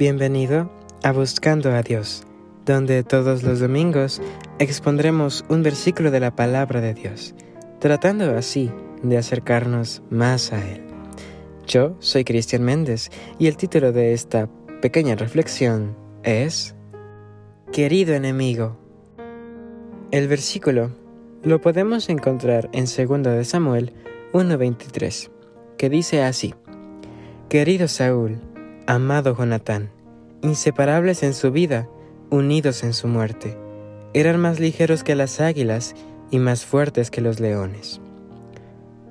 Bienvenido a Buscando a Dios, donde todos los domingos expondremos un versículo de la palabra de Dios, tratando así de acercarnos más a Él. Yo soy Cristian Méndez y el título de esta pequeña reflexión es Querido enemigo. El versículo lo podemos encontrar en 2 de Samuel 1:23, que dice así: Querido Saúl, amado Jonatán, inseparables en su vida, unidos en su muerte. Eran más ligeros que las águilas y más fuertes que los leones.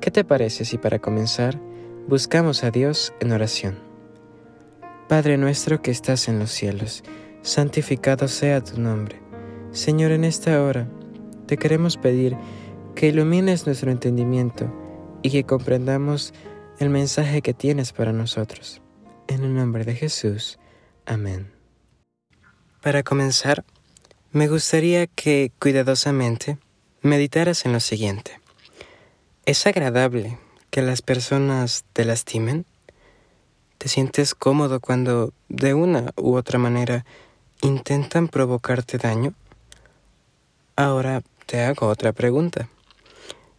¿Qué te parece si para comenzar buscamos a Dios en oración? Padre nuestro que estás en los cielos, santificado sea tu nombre. Señor, en esta hora te queremos pedir que ilumines nuestro entendimiento y que comprendamos el mensaje que tienes para nosotros. En el nombre de Jesús. Amén. Para comenzar, me gustaría que cuidadosamente meditaras en lo siguiente. ¿Es agradable que las personas te lastimen? ¿Te sientes cómodo cuando de una u otra manera intentan provocarte daño? Ahora te hago otra pregunta.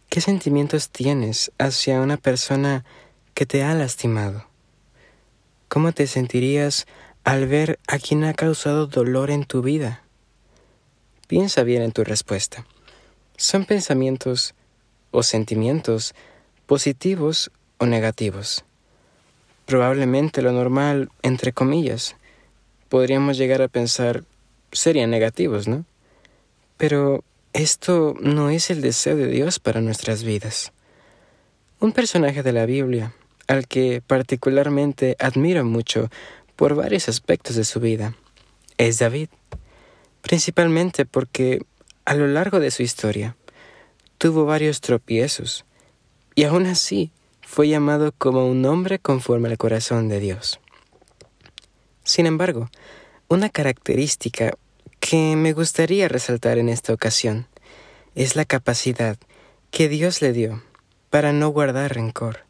¿Qué sentimientos tienes hacia una persona que te ha lastimado? ¿Cómo te sentirías al ver a quien ha causado dolor en tu vida? Piensa bien en tu respuesta. ¿Son pensamientos o sentimientos positivos o negativos? Probablemente lo normal, entre comillas, podríamos llegar a pensar serían negativos, ¿no? Pero esto no es el deseo de Dios para nuestras vidas. Un personaje de la Biblia, al que particularmente admiro mucho por varios aspectos de su vida. Es David, principalmente porque a lo largo de su historia tuvo varios tropiezos y aún así fue llamado como un hombre conforme al corazón de Dios. Sin embargo, una característica que me gustaría resaltar en esta ocasión es la capacidad que Dios le dio para no guardar rencor.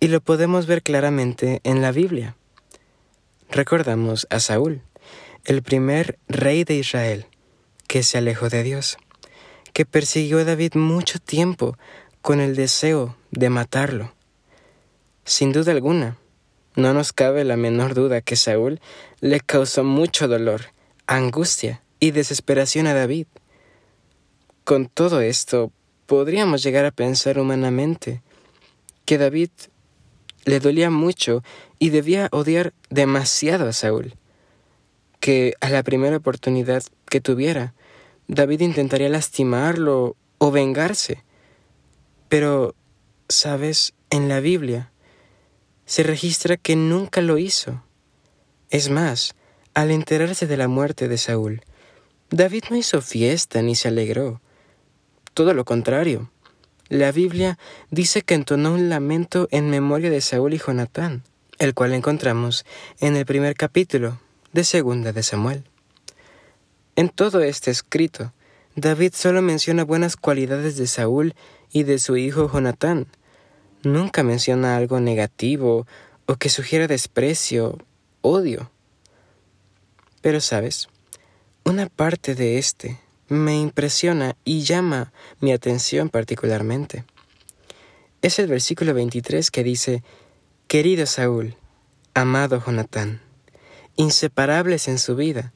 Y lo podemos ver claramente en la Biblia recordamos a Saúl, el primer rey de Israel, que se alejó de Dios, que persiguió a David mucho tiempo con el deseo de matarlo. Sin duda alguna, no nos cabe la menor duda que Saúl le causó mucho dolor, angustia y desesperación a David. Con todo esto, podríamos llegar a pensar humanamente que David le dolía mucho y debía odiar demasiado a Saúl, que a la primera oportunidad que tuviera, David intentaría lastimarlo o vengarse. Pero, sabes, en la Biblia se registra que nunca lo hizo. Es más, al enterarse de la muerte de Saúl, David no hizo fiesta ni se alegró. Todo lo contrario, la Biblia dice que entonó un lamento en memoria de Saúl y Jonatán, el cual encontramos en el primer capítulo de Segunda de Samuel. En todo este escrito, David solo menciona buenas cualidades de Saúl y de su hijo Jonatán. Nunca menciona algo negativo o que sugiera desprecio, odio. Pero sabes, una parte de este me impresiona y llama mi atención particularmente. Es el versículo 23 que dice, Querido Saúl, amado Jonatán, inseparables en su vida,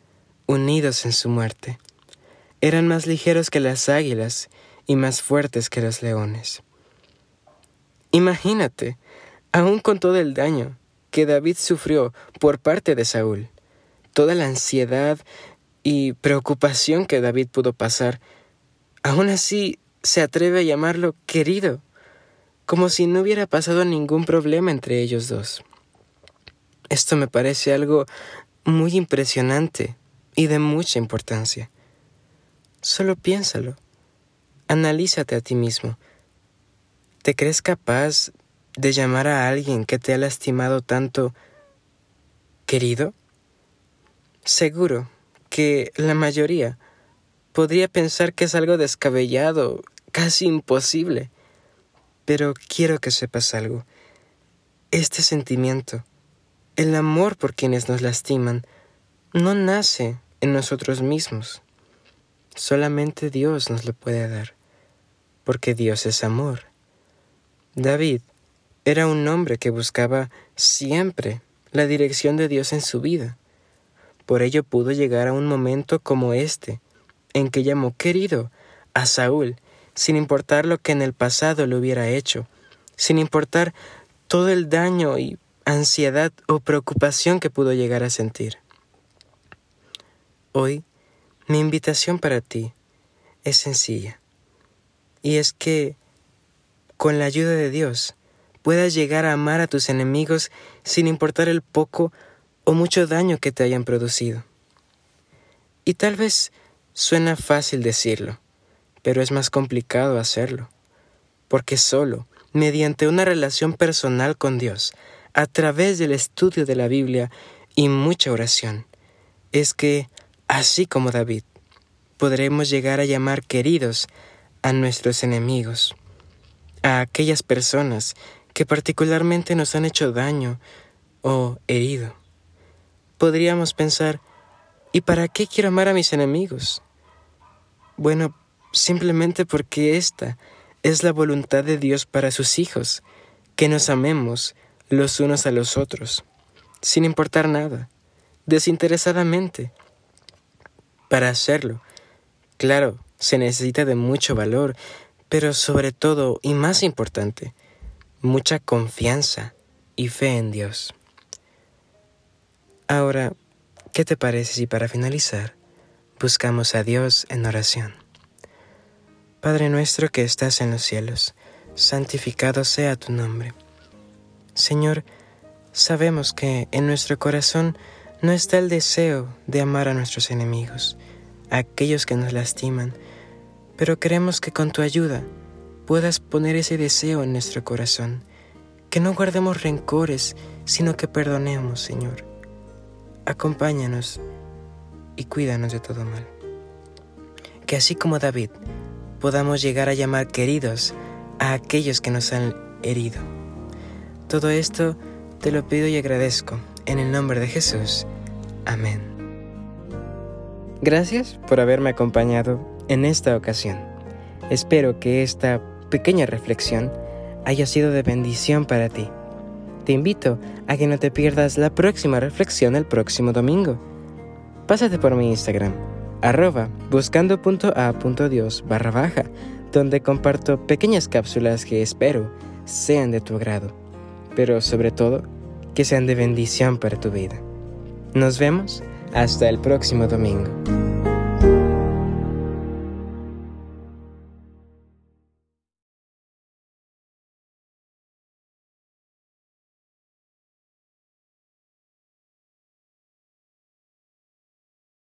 unidos en su muerte, eran más ligeros que las águilas y más fuertes que los leones. Imagínate, aun con todo el daño que David sufrió por parte de Saúl, toda la ansiedad y preocupación que David pudo pasar, aún así se atreve a llamarlo querido, como si no hubiera pasado ningún problema entre ellos dos. Esto me parece algo muy impresionante y de mucha importancia. Solo piénsalo, analízate a ti mismo. ¿Te crees capaz de llamar a alguien que te ha lastimado tanto querido? Seguro que la mayoría podría pensar que es algo descabellado, casi imposible. Pero quiero que sepas algo. Este sentimiento el amor por quienes nos lastiman no nace en nosotros mismos. Solamente Dios nos lo puede dar, porque Dios es amor. David era un hombre que buscaba siempre la dirección de Dios en su vida. Por ello pudo llegar a un momento como este, en que llamó querido a Saúl, sin importar lo que en el pasado le hubiera hecho, sin importar todo el daño y ansiedad o preocupación que pudo llegar a sentir. Hoy, mi invitación para ti es sencilla, y es que, con la ayuda de Dios, puedas llegar a amar a tus enemigos sin importar el poco o mucho daño que te hayan producido. Y tal vez suena fácil decirlo, pero es más complicado hacerlo, porque solo mediante una relación personal con Dios, a través del estudio de la Biblia y mucha oración, es que, así como David, podremos llegar a llamar queridos a nuestros enemigos, a aquellas personas que particularmente nos han hecho daño o herido. Podríamos pensar, ¿y para qué quiero amar a mis enemigos? Bueno, simplemente porque esta es la voluntad de Dios para sus hijos, que nos amemos los unos a los otros, sin importar nada, desinteresadamente. Para hacerlo, claro, se necesita de mucho valor, pero sobre todo, y más importante, mucha confianza y fe en Dios. Ahora, ¿qué te parece si para finalizar buscamos a Dios en oración? Padre nuestro que estás en los cielos, santificado sea tu nombre. Señor, sabemos que en nuestro corazón no está el deseo de amar a nuestros enemigos, a aquellos que nos lastiman, pero queremos que con tu ayuda puedas poner ese deseo en nuestro corazón, que no guardemos rencores, sino que perdonemos, Señor. Acompáñanos y cuídanos de todo mal. Que así como David, podamos llegar a llamar queridos a aquellos que nos han herido. Todo esto te lo pido y agradezco en el nombre de Jesús. Amén. Gracias por haberme acompañado en esta ocasión. Espero que esta pequeña reflexión haya sido de bendición para ti. Te invito a que no te pierdas la próxima reflexión el próximo domingo. Pásate por mi Instagram arroba buscando.a.dios barra baja, donde comparto pequeñas cápsulas que espero sean de tu agrado, pero sobre todo que sean de bendición para tu vida. Nos vemos hasta el próximo domingo.